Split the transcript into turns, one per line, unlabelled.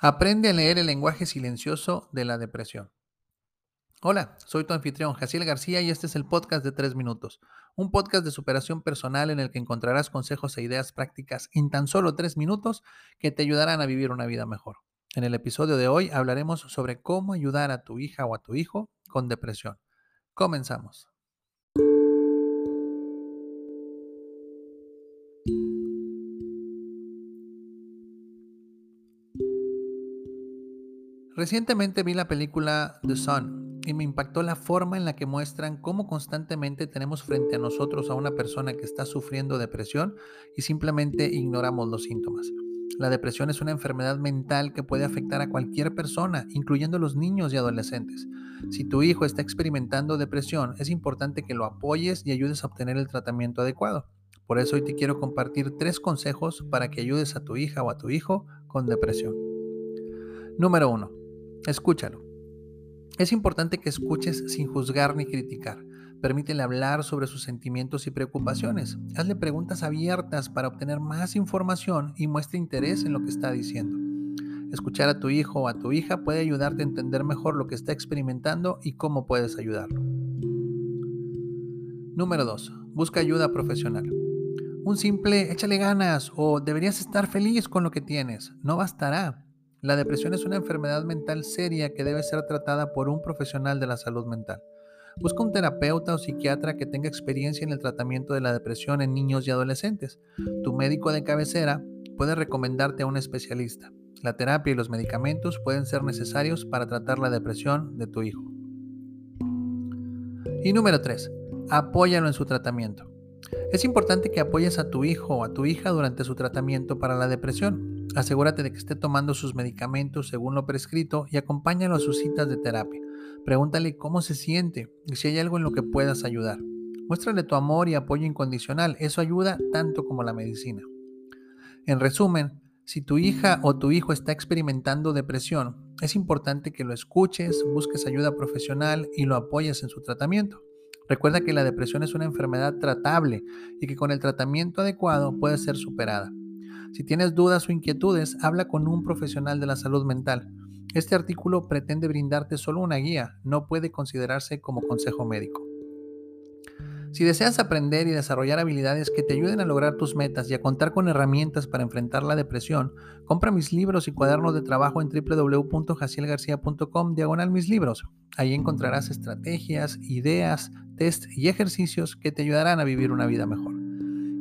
Aprende a leer el lenguaje silencioso de la depresión. Hola, soy tu anfitrión, Jaciel García, y este es el podcast de 3 minutos, un podcast de superación personal en el que encontrarás consejos e ideas prácticas en tan solo 3 minutos que te ayudarán a vivir una vida mejor. En el episodio de hoy hablaremos sobre cómo ayudar a tu hija o a tu hijo con depresión. Comenzamos. Recientemente vi la película The Sun y me impactó la forma en la que muestran cómo constantemente tenemos frente a nosotros a una persona que está sufriendo depresión y simplemente ignoramos los síntomas. La depresión es una enfermedad mental que puede afectar a cualquier persona, incluyendo los niños y adolescentes. Si tu hijo está experimentando depresión, es importante que lo apoyes y ayudes a obtener el tratamiento adecuado. Por eso hoy te quiero compartir tres consejos para que ayudes a tu hija o a tu hijo con depresión. Número 1. Escúchalo. Es importante que escuches sin juzgar ni criticar. Permítele hablar sobre sus sentimientos y preocupaciones. Hazle preguntas abiertas para obtener más información y muestre interés en lo que está diciendo. Escuchar a tu hijo o a tu hija puede ayudarte a entender mejor lo que está experimentando y cómo puedes ayudarlo. Número 2. Busca ayuda profesional. Un simple échale ganas o deberías estar feliz con lo que tienes no bastará. La depresión es una enfermedad mental seria que debe ser tratada por un profesional de la salud mental. Busca un terapeuta o psiquiatra que tenga experiencia en el tratamiento de la depresión en niños y adolescentes. Tu médico de cabecera puede recomendarte a un especialista. La terapia y los medicamentos pueden ser necesarios para tratar la depresión de tu hijo. Y número 3. Apóyalo en su tratamiento. Es importante que apoyes a tu hijo o a tu hija durante su tratamiento para la depresión. Asegúrate de que esté tomando sus medicamentos según lo prescrito y acompáñalo a sus citas de terapia. Pregúntale cómo se siente y si hay algo en lo que puedas ayudar. Muéstrale tu amor y apoyo incondicional. Eso ayuda tanto como la medicina. En resumen, si tu hija o tu hijo está experimentando depresión, es importante que lo escuches, busques ayuda profesional y lo apoyes en su tratamiento. Recuerda que la depresión es una enfermedad tratable y que con el tratamiento adecuado puede ser superada. Si tienes dudas o inquietudes, habla con un profesional de la salud mental. Este artículo pretende brindarte solo una guía, no puede considerarse como consejo médico. Si deseas aprender y desarrollar habilidades que te ayuden a lograr tus metas y a contar con herramientas para enfrentar la depresión, compra mis libros y cuadernos de trabajo en www.jacielgarcia.com diagonal mis libros. Ahí encontrarás estrategias, ideas, test y ejercicios que te ayudarán a vivir una vida mejor.